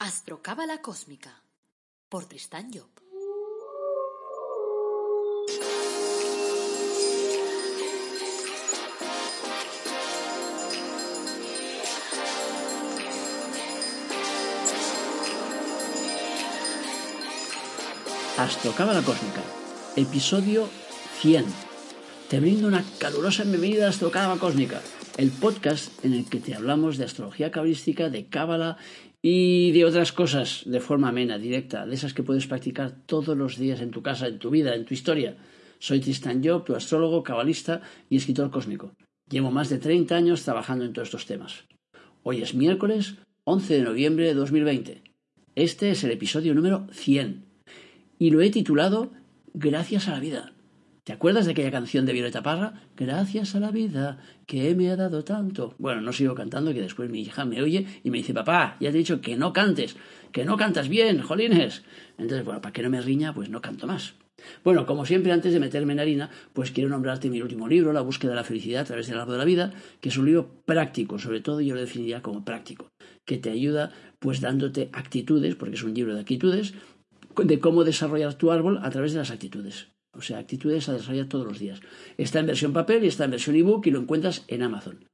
Astrocábala Cósmica por Tristán Job. Astrocábala Cósmica, episodio 100. Te brindo una calurosa bienvenida a Astrocábala Cósmica, el podcast en el que te hablamos de astrología cabalística, de cábala y de otras cosas de forma amena, directa, de esas que puedes practicar todos los días en tu casa, en tu vida, en tu historia. Soy Tristan Job, tu astrólogo, cabalista y escritor cósmico. Llevo más de 30 años trabajando en todos estos temas. Hoy es miércoles 11 de noviembre de 2020. Este es el episodio número 100 y lo he titulado Gracias a la vida. ¿Te acuerdas de aquella canción de Violeta Parra? Gracias a la vida que me ha dado tanto. Bueno, no sigo cantando, que después mi hija me oye y me dice, papá, ya te he dicho que no cantes, que no cantas bien, jolines. Entonces, bueno, para que no me riña, pues no canto más. Bueno, como siempre, antes de meterme en harina, pues quiero nombrarte mi último libro, La búsqueda de la felicidad a través del árbol de la vida, que es un libro práctico, sobre todo yo lo definiría como práctico, que te ayuda pues dándote actitudes, porque es un libro de actitudes, de cómo desarrollar tu árbol a través de las actitudes. O sea, actitudes a desarrollar todos los días. Está en versión papel y está en versión ebook y lo encuentras en Amazon.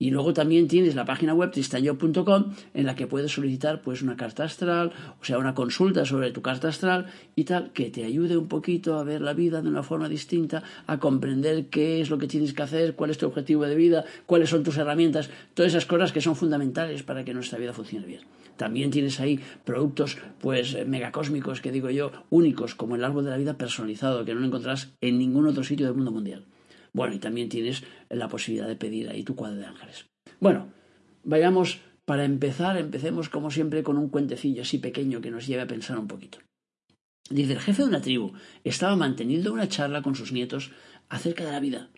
Y luego también tienes la página web tristanyo.com en la que puedes solicitar pues una carta astral, o sea, una consulta sobre tu carta astral y tal, que te ayude un poquito a ver la vida de una forma distinta, a comprender qué es lo que tienes que hacer, cuál es tu objetivo de vida, cuáles son tus herramientas, todas esas cosas que son fundamentales para que nuestra vida funcione bien. También tienes ahí productos pues megacósmicos, que digo yo, únicos, como el árbol de la vida personalizado, que no lo encontrarás en ningún otro sitio del mundo mundial. Bueno, y también tienes la posibilidad de pedir ahí tu cuadro de ángeles. Bueno, vayamos, para empezar, empecemos como siempre con un cuentecillo así pequeño que nos lleve a pensar un poquito. Dice, el jefe de una tribu estaba manteniendo una charla con sus nietos acerca de la vida.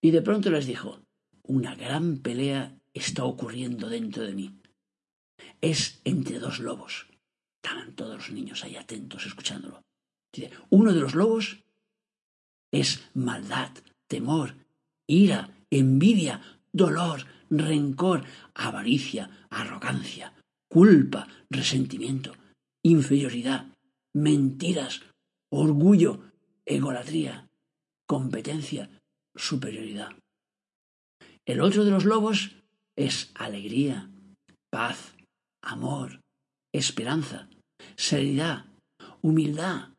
Y de pronto les dijo, una gran pelea está ocurriendo dentro de mí. Es entre dos lobos. Estaban todos los niños ahí atentos escuchándolo. Uno de los lobos es maldad, temor, ira, envidia, dolor, rencor, avaricia, arrogancia, culpa, resentimiento, inferioridad, mentiras, orgullo, egolatría, competencia, superioridad. El otro de los lobos es alegría, paz, amor, esperanza, serenidad, humildad,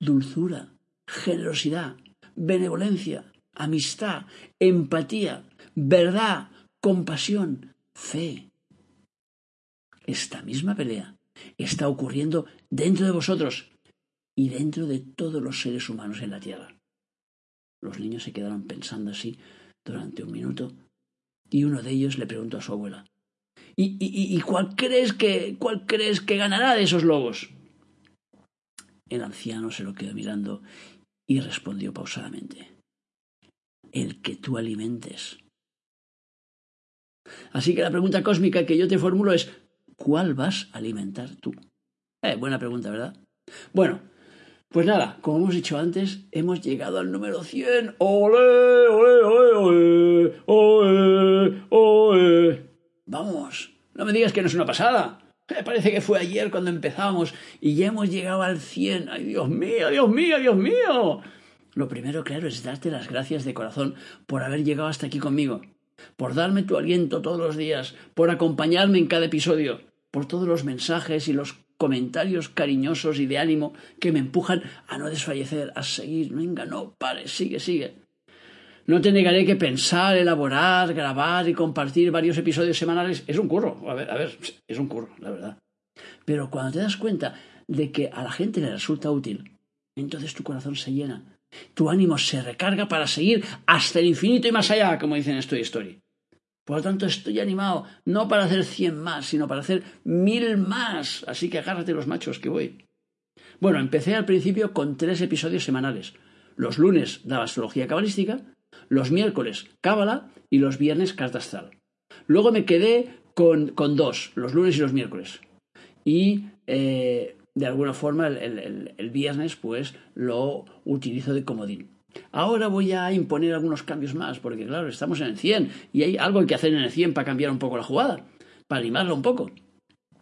dulzura, generosidad, benevolencia, amistad, empatía, verdad, compasión, fe. Esta misma pelea está ocurriendo dentro de vosotros y dentro de todos los seres humanos en la Tierra. Los niños se quedaron pensando así durante un minuto y uno de ellos le preguntó a su abuela ¿Y, cuál crees que cuál crees que ganará de esos lobos? El anciano se lo quedó mirando y respondió pausadamente el que tú alimentes. Así que la pregunta cósmica que yo te formulo es ¿cuál vas a alimentar tú? Eh, buena pregunta, ¿verdad? Bueno, pues nada, como hemos dicho antes, hemos llegado al número 100. ¡Ole, ole, ole, ole, ole, Vamos, no me digas que no es una pasada. Me parece que fue ayer cuando empezamos y ya hemos llegado al 100. ¡Ay, Dios mío, Dios mío, Dios mío! Lo primero, claro, es darte las gracias de corazón por haber llegado hasta aquí conmigo, por darme tu aliento todos los días, por acompañarme en cada episodio, por todos los mensajes y los comentarios cariñosos y de ánimo que me empujan a no desfallecer, a seguir. Venga, no pare, sigue, sigue. No te negaré que pensar, elaborar, grabar y compartir varios episodios semanales es un curro. A ver, a ver, es un curro, la verdad. Pero cuando te das cuenta de que a la gente le resulta útil, entonces tu corazón se llena tu ánimo se recarga para seguir hasta el infinito y más allá, como dicen en Story Story. Por lo tanto, estoy animado no para hacer cien más, sino para hacer mil más. Así que agárrate los machos que voy. Bueno, empecé al principio con tres episodios semanales. Los lunes daba astrología cabalística, los miércoles cábala y los viernes carta astral. Luego me quedé con, con dos, los lunes y los miércoles. Y eh, de alguna forma el, viernes pues lo utilizo de comodín. Ahora voy a imponer algunos cambios más, porque claro, estamos en el 100 y hay algo que hacer en el 100 para cambiar un poco la jugada, para animarlo un poco.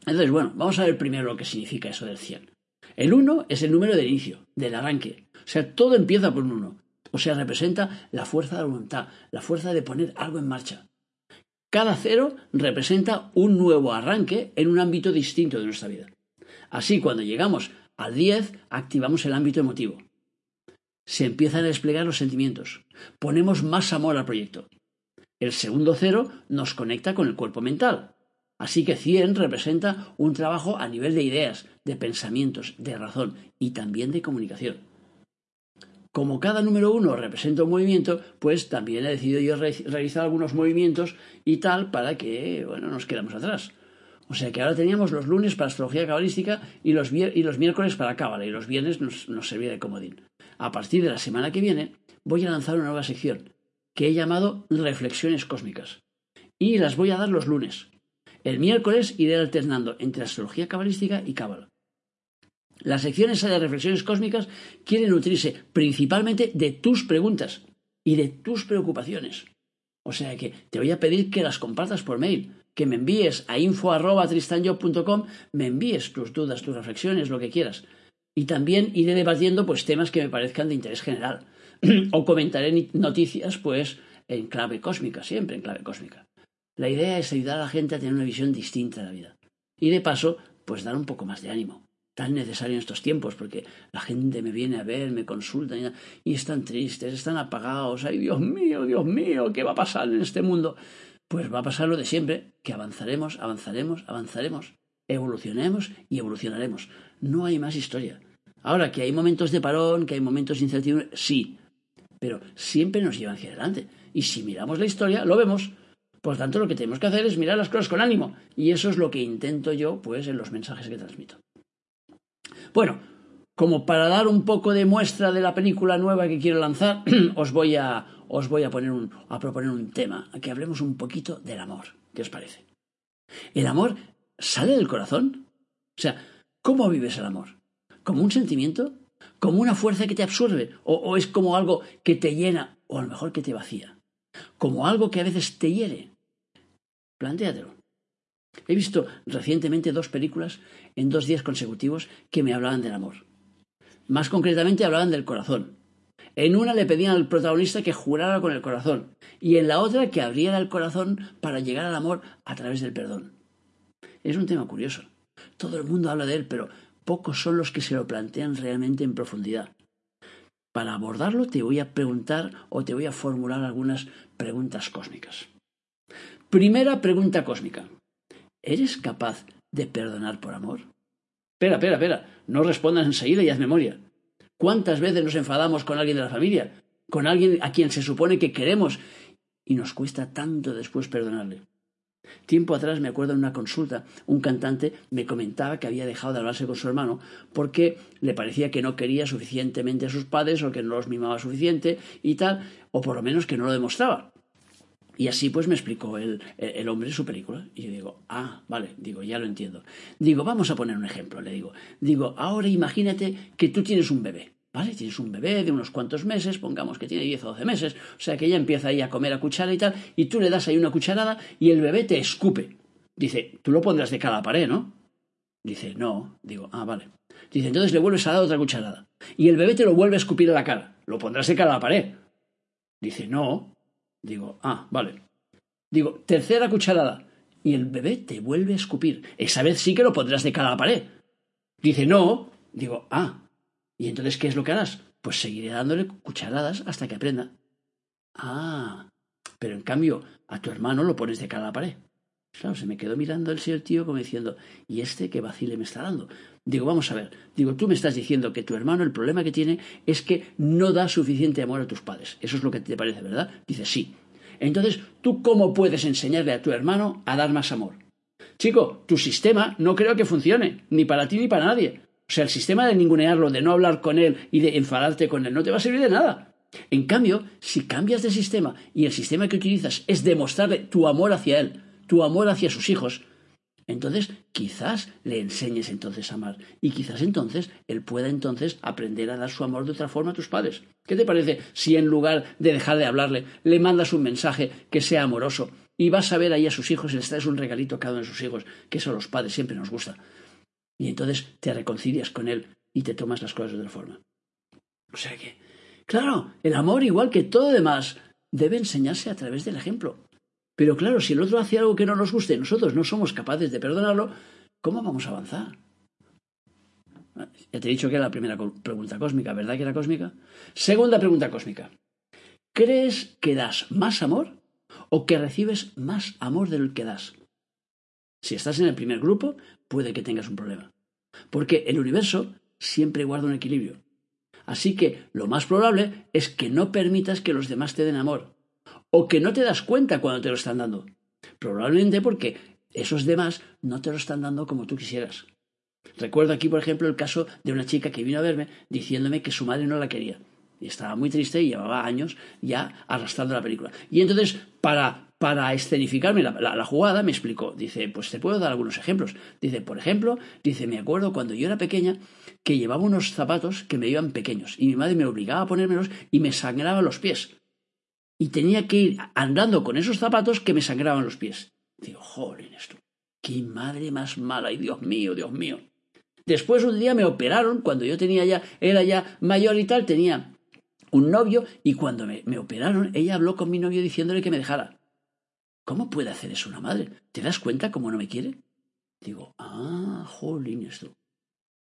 Entonces, bueno, vamos a ver primero lo que significa eso del 100. El 1 es el número del inicio, del arranque. O sea, todo empieza por un 1. O sea, representa la fuerza de voluntad, la fuerza de poner algo en marcha. Cada cero representa un nuevo arranque en un ámbito distinto de nuestra vida. Así, cuando llegamos al 10, activamos el ámbito emotivo. Se empiezan a desplegar los sentimientos. Ponemos más amor al proyecto. El segundo cero nos conecta con el cuerpo mental. Así que 100 representa un trabajo a nivel de ideas, de pensamientos, de razón y también de comunicación. Como cada número uno representa un movimiento, pues también he decidido yo realizar algunos movimientos y tal para que, bueno, nos quedamos atrás. O sea que ahora teníamos los lunes para astrología cabalística y los, y los miércoles para cábala y los viernes nos, nos servía de comodín. A partir de la semana que viene voy a lanzar una nueva sección que he llamado Reflexiones Cósmicas. Y las voy a dar los lunes. El miércoles iré alternando entre astrología cabalística y cábala. Las secciones de reflexiones cósmicas quieren nutrirse principalmente de tus preguntas y de tus preocupaciones. O sea que te voy a pedir que las compartas por mail, que me envíes a info@tristanyo.com, me envíes tus dudas, tus reflexiones, lo que quieras. Y también iré debatiendo pues temas que me parezcan de interés general o comentaré noticias pues en clave cósmica, siempre en clave cósmica. La idea es ayudar a la gente a tener una visión distinta de la vida. Y de paso, pues dar un poco más de ánimo tan necesario en estos tiempos, porque la gente me viene a ver, me consulta y, están tristes, están apagados, ay Dios mío, Dios mío, ¿qué va a pasar en este mundo? Pues va a pasar lo de siempre, que avanzaremos, avanzaremos, avanzaremos, evolucionemos y evolucionaremos. No hay más historia. Ahora, que hay momentos de parón, que hay momentos de incertidumbre, sí, pero siempre nos llevan hacia adelante. Y si miramos la historia, lo vemos. Por tanto, lo que tenemos que hacer es mirar las cosas con ánimo. Y eso es lo que intento yo, pues, en los mensajes que transmito. Bueno, como para dar un poco de muestra de la película nueva que quiero lanzar, os voy a, os voy a, poner un, a proponer un tema, a que hablemos un poquito del amor. ¿Qué os parece? ¿El amor sale del corazón? O sea, ¿cómo vives el amor? ¿Como un sentimiento? ¿Como una fuerza que te absorbe? ¿O, o es como algo que te llena? ¿O a lo mejor que te vacía? ¿Como algo que a veces te hiere? Plantéatelo. He visto recientemente dos películas en dos días consecutivos que me hablaban del amor. Más concretamente hablaban del corazón. En una le pedían al protagonista que jurara con el corazón y en la otra que abriera el corazón para llegar al amor a través del perdón. Es un tema curioso. Todo el mundo habla de él, pero pocos son los que se lo plantean realmente en profundidad. Para abordarlo te voy a preguntar o te voy a formular algunas preguntas cósmicas. Primera pregunta cósmica. ¿Eres capaz de perdonar por amor? Espera, espera, espera. No respondas enseguida y haz memoria. ¿Cuántas veces nos enfadamos con alguien de la familia? Con alguien a quien se supone que queremos y nos cuesta tanto después perdonarle. Tiempo atrás me acuerdo en una consulta, un cantante me comentaba que había dejado de hablarse con su hermano porque le parecía que no quería suficientemente a sus padres o que no los mimaba suficiente y tal, o por lo menos que no lo demostraba. Y así pues me explicó el, el, hombre su película. Y yo digo, ah, vale, digo, ya lo entiendo. Digo, vamos a poner un ejemplo, le digo. Digo, ahora imagínate que tú tienes un bebé. ¿Vale? Tienes un bebé de unos cuantos meses, pongamos que tiene 10 o 12 meses, o sea que ella empieza ahí a comer a cuchara y tal, y tú le das ahí una cucharada y el bebé te escupe. Dice, tú lo pondrás de cara a la pared, ¿no? Dice, no. Digo, ah, vale. Dice, entonces le vuelves a dar otra cucharada. Y el bebé te lo vuelve a escupir a la cara. Lo pondrás de cara a la pared. Dice, no. Digo, ah, vale. Digo, tercera cucharada. Y el bebé te vuelve a escupir. Esa vez sí que lo pondrás de cara a la pared. Dice, no. Digo, ah. ¿Y entonces qué es lo que harás? Pues seguiré dándole cucharadas hasta que aprenda. Ah. Pero en cambio, a tu hermano lo pones de cara a la pared. Claro, se me quedó mirando el señor tío como diciendo, ¿y este qué vacile me está dando? Digo, vamos a ver, digo, tú me estás diciendo que tu hermano el problema que tiene es que no da suficiente amor a tus padres. Eso es lo que te parece, ¿verdad? Dice, sí. Entonces, ¿tú cómo puedes enseñarle a tu hermano a dar más amor? Chico, tu sistema no creo que funcione, ni para ti ni para nadie. O sea, el sistema de ningunearlo, de no hablar con él y de enfadarte con él, no te va a servir de nada. En cambio, si cambias de sistema y el sistema que utilizas es demostrarle tu amor hacia él, tu amor hacia sus hijos, entonces quizás le enseñes entonces a amar y quizás entonces él pueda entonces aprender a dar su amor de otra forma a tus padres. ¿Qué te parece si en lugar de dejar de hablarle le mandas un mensaje que sea amoroso y vas a ver ahí a sus hijos y les traes un regalito a cada uno de sus hijos, que eso a los padres siempre nos gusta. Y entonces te reconcilias con él y te tomas las cosas de otra forma. O sea que, claro, el amor, igual que todo demás, debe enseñarse a través del ejemplo. Pero claro, si el otro hace algo que no nos guste y nosotros no somos capaces de perdonarlo, ¿cómo vamos a avanzar? Ya te he dicho que era la primera pregunta cósmica, ¿verdad que era cósmica? Segunda pregunta cósmica. ¿Crees que das más amor o que recibes más amor del que das? Si estás en el primer grupo, puede que tengas un problema. Porque el universo siempre guarda un equilibrio. Así que lo más probable es que no permitas que los demás te den amor. O que no te das cuenta cuando te lo están dando. Probablemente porque esos demás no te lo están dando como tú quisieras. Recuerdo aquí, por ejemplo, el caso de una chica que vino a verme diciéndome que su madre no la quería. Y estaba muy triste y llevaba años ya arrastrando la película. Y entonces, para, para escenificarme la, jugada, me explicó. Dice, pues te puedo dar algunos ejemplos. Dice, por ejemplo, dice, me acuerdo cuando yo era pequeña que llevaba unos zapatos que me iban pequeños. Y mi madre me obligaba a ponérmelos y me sangraban los pies. Y tenía que ir andando con esos zapatos que me sangraban los pies. Digo, joder, esto. Qué madre más mala. Y Dios mío, Dios mío. Después un día me operaron, cuando yo tenía ya, era ya mayor y tal, tenía un novio y cuando me, operaron, ella habló con mi novio diciéndole que me dejara. ¿Cómo puede hacer eso una madre? ¿Te das cuenta cómo no me quiere? Digo, ah, jolín esto.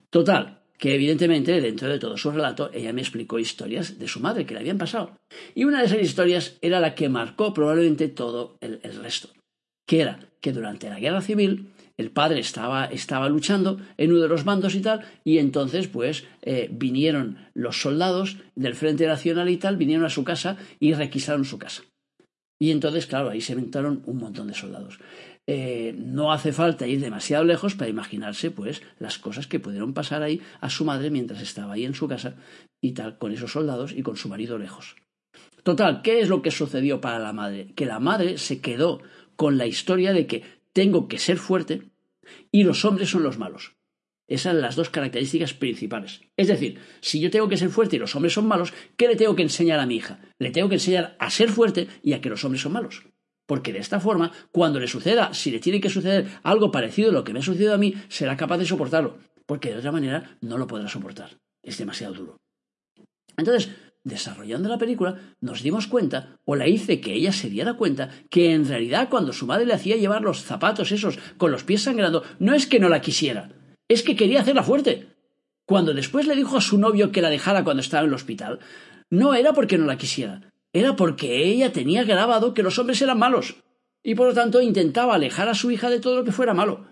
Total, que evidentemente dentro de todo su relato ella me explicó historias de su madre que le habían pasado. Y una de esas historias era la que marcó probablemente todo el resto, que era que durante la guerra civil el padre estaba, estaba luchando en uno de los bandos y tal, y entonces pues eh, vinieron los soldados del Frente Nacional y tal, vinieron a su casa y requisaron su casa. Y entonces, claro, ahí se inventaron un montón de soldados. Eh, no hace falta ir demasiado lejos para imaginarse pues las cosas que pudieron pasar ahí a su madre mientras estaba ahí en su casa y tal, con esos soldados y con su marido lejos. Total, ¿qué es lo que sucedió para la madre? Que la madre se quedó con la historia de que tengo que ser fuerte y los hombres son los malos. Esas son las dos características principales. Es decir, si yo tengo que ser fuerte y los hombres son malos, ¿qué le tengo que enseñar a mi hija? Le tengo que enseñar a ser fuerte y a que los hombres son malos. Porque de esta forma, cuando le suceda, si le tiene que suceder algo parecido a lo que me ha sucedido a mí, será capaz de soportarlo. Porque de otra manera no lo podrá soportar. Es demasiado duro. Entonces, desarrollando la película, nos dimos cuenta, o la hice que ella se diera cuenta, que en realidad cuando su madre le hacía llevar los zapatos esos con los pies sangrando, no es que no la quisiera, es que quería hacerla fuerte. Cuando después le dijo a su novio que la dejara cuando estaba en el hospital, no era porque no la quisiera, era porque ella tenía grabado que los hombres eran malos, y por lo tanto intentaba alejar a su hija de todo lo que fuera malo.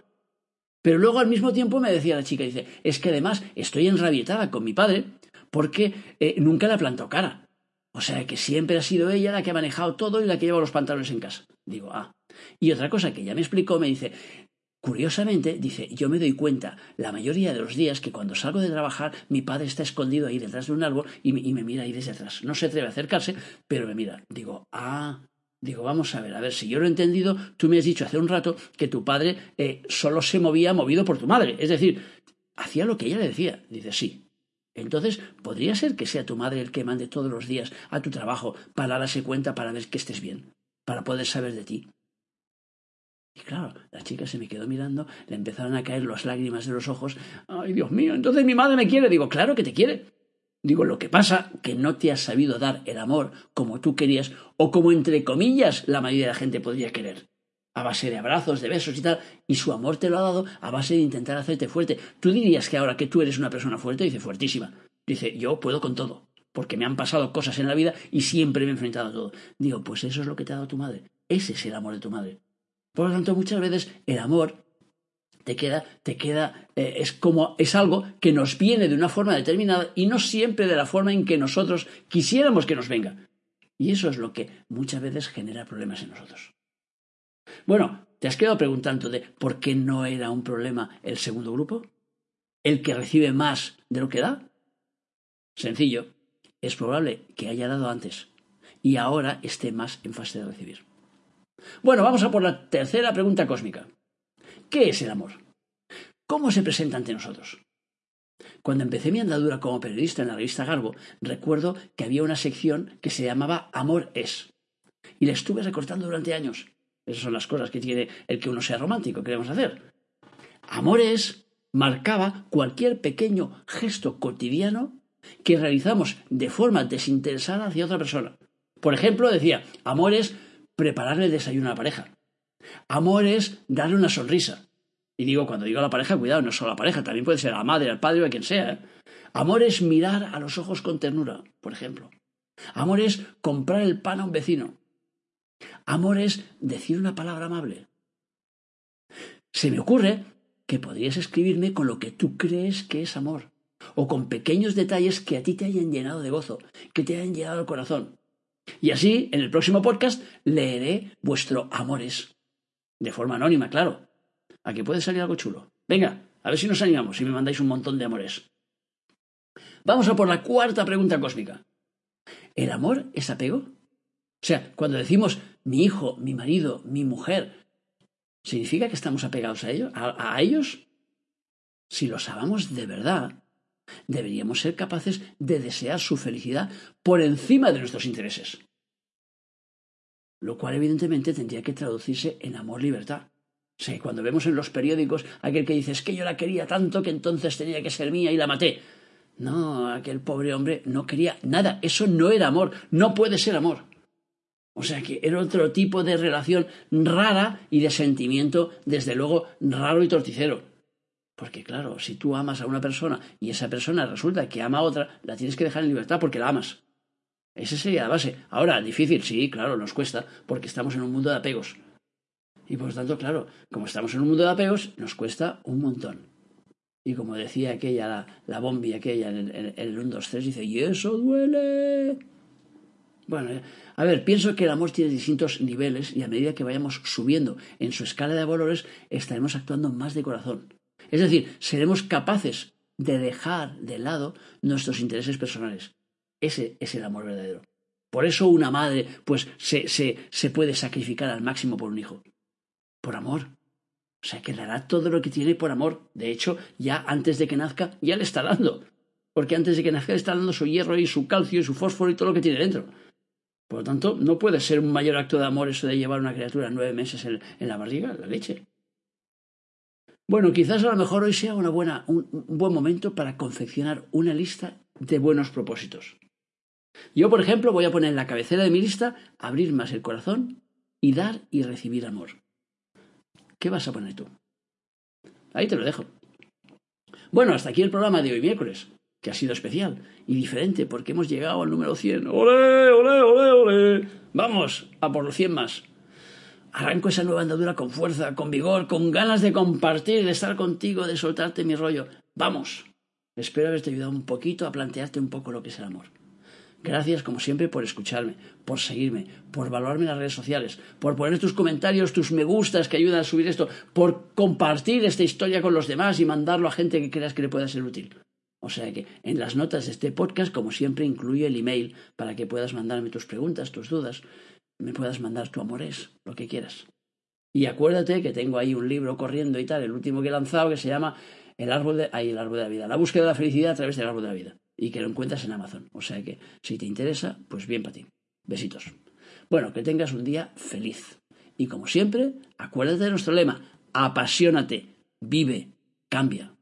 Pero luego al mismo tiempo me decía la chica, dice, es que además estoy enrabietada con mi padre porque eh, nunca le ha plantado cara. O sea que siempre ha sido ella la que ha manejado todo y la que lleva los pantalones en casa. Digo, ah. Y otra cosa que ya me explicó, me dice, Curiosamente, dice, yo me doy cuenta la mayoría de los días que cuando salgo de trabajar mi padre está escondido ahí detrás de un árbol y me, mira ahí desde atrás. No se atreve a acercarse, pero me mira. Digo, ah, digo, vamos a ver, a ver, si yo lo he entendido, tú me has dicho hace un rato que tu padre eh, solo se movía movido por tu madre. Es decir, hacía lo que ella le decía. Dice, sí, entonces, podría ser que sea tu madre el que mande todos los días a tu trabajo para darse cuenta para ver que estés bien, para poder saber de ti. Y claro, la chica se me quedó mirando, le empezaron a caer las lágrimas de los ojos. Ay, Dios mío, entonces mi madre me quiere. Digo, claro que te quiere. Digo, lo que pasa que no te has sabido dar el amor como tú querías o como entre comillas la mayoría de la gente podría querer a base de abrazos, de besos y tal, y su amor te lo ha dado a base de intentar hacerte fuerte. Tú dirías que ahora que tú eres una persona fuerte, dice fuertísima. Dice, yo puedo con todo, porque me han pasado cosas en la vida y siempre me he enfrentado a todo. Digo, pues eso es lo que te ha dado tu madre. Ese es el amor de tu madre. Por lo tanto, muchas veces el amor te queda, te queda, eh, es como, es algo que nos viene de una forma determinada y no siempre de la forma en que nosotros quisiéramos que nos venga. Y eso es lo que muchas veces genera problemas en nosotros. Bueno, ¿te has quedado preguntando de por qué no era un problema el segundo grupo? ¿El que recibe más de lo que da? Sencillo, es probable que haya dado antes y ahora esté más en fase de recibir. Bueno, vamos a por la tercera pregunta cósmica. ¿Qué es el amor? ¿Cómo se presenta ante nosotros? Cuando empecé mi andadura como periodista en la revista Garbo, recuerdo que había una sección que se llamaba Amor es. Y la estuve recortando durante años. Esas son las cosas que tiene el que uno sea romántico, queremos hacer. Amores marcaba cualquier pequeño gesto cotidiano que realizamos de forma desinteresada hacia otra persona. Por ejemplo, decía, amor es prepararle el desayuno a la pareja. Amor es darle una sonrisa. Y digo, cuando digo a la pareja, cuidado, no solo a la pareja, también puede ser a la madre, al padre o a quien sea. ¿eh? Amor es mirar a los ojos con ternura, por ejemplo. Amor es comprar el pan a un vecino. Amor es decir una palabra amable. Se me ocurre que podrías escribirme con lo que tú crees que es amor, o con pequeños detalles que a ti te hayan llenado de gozo, que te hayan llenado el corazón. Y así, en el próximo podcast, leeré vuestro amores. De forma anónima, claro. Aquí puede salir algo chulo. Venga, a ver si nos animamos y me mandáis un montón de amores. Vamos a por la cuarta pregunta cósmica. ¿El amor es apego? O sea, cuando decimos mi hijo, mi marido, mi mujer, ¿significa que estamos apegados a ellos? ¿A, a ellos? Si los amamos de verdad, deberíamos ser capaces de desear su felicidad por encima de nuestros intereses. Lo cual evidentemente tendría que traducirse en amor-libertad. Sea, cuando vemos en los periódicos aquel que dice es que yo la quería tanto que entonces tenía que ser mía y la maté. No, aquel pobre hombre no quería nada. Eso no era amor. No puede ser amor. O sea que era otro tipo de relación rara y de sentimiento, desde luego, raro y torticero. Porque claro, si tú amas a una persona y esa persona resulta que ama a otra, la tienes que dejar en libertad porque la amas. Esa sería la base. Ahora, difícil, sí, claro, nos cuesta, porque estamos en un mundo de apegos. Y por tanto, claro, como estamos en un mundo de apegos, nos cuesta un montón. Y como decía aquella, la, la bombi aquella en el, en el 1, 2, 3, dice, y eso duele. Bueno, eh, a ver, pienso que el amor tiene distintos niveles y a medida que vayamos subiendo en su escala de valores, estaremos actuando más de corazón. Es decir, seremos capaces de dejar de lado nuestros intereses personales. Ese es el amor verdadero. Por eso una madre, pues, se, se, se puede sacrificar al máximo por un hijo. Por amor. O sea, que dará todo lo que tiene por amor. De hecho, ya antes de que nazca, ya le está dando. Porque antes de que nazca le está dando su hierro y su calcio y su fósforo y todo lo que tiene dentro. Por lo tanto, no puede ser un mayor acto de amor eso de llevar una criatura nueve meses en, en la barriga, la leche. Bueno, quizás a lo mejor hoy sea una buena, un, buen momento para confeccionar una lista de buenos propósitos. Yo, por ejemplo, voy a poner en la cabecera de mi lista abrir más el corazón y dar y recibir amor. ¿Qué vas a poner tú? Ahí te lo dejo. Bueno, hasta aquí el programa de hoy miércoles, que ha sido especial y diferente porque hemos llegado al número 100. ¡Ole, ole, ole, ole! Vamos, a por los 100 más. Arranco esa nueva andadura con fuerza, con vigor, con ganas de compartir, de estar contigo, de soltarte mi rollo. Vamos. Espero haberte ayudado un poquito a plantearte un poco lo que es el amor. Gracias, como siempre, por escucharme, por seguirme, por valorarme en las redes sociales, por poner tus comentarios, tus me gustas que ayudan a subir esto, por compartir esta historia con los demás y mandarlo a gente que creas que le pueda ser útil. O sea que en las notas de este podcast, como siempre, incluye el email para que puedas mandarme tus preguntas, tus dudas, me puedas mandar tu amores, lo que quieras. Y acuérdate que tengo ahí un libro corriendo y tal, el último que he lanzado, que se llama El árbol de, ahí, el árbol de la vida, la búsqueda de la felicidad a través del árbol de la vida y que lo encuentras en Amazon. O sea que si te interesa, pues bien para ti. Besitos. Bueno, que tengas un día feliz. Y como siempre, acuérdate de nuestro lema, apasionate, vive, cambia.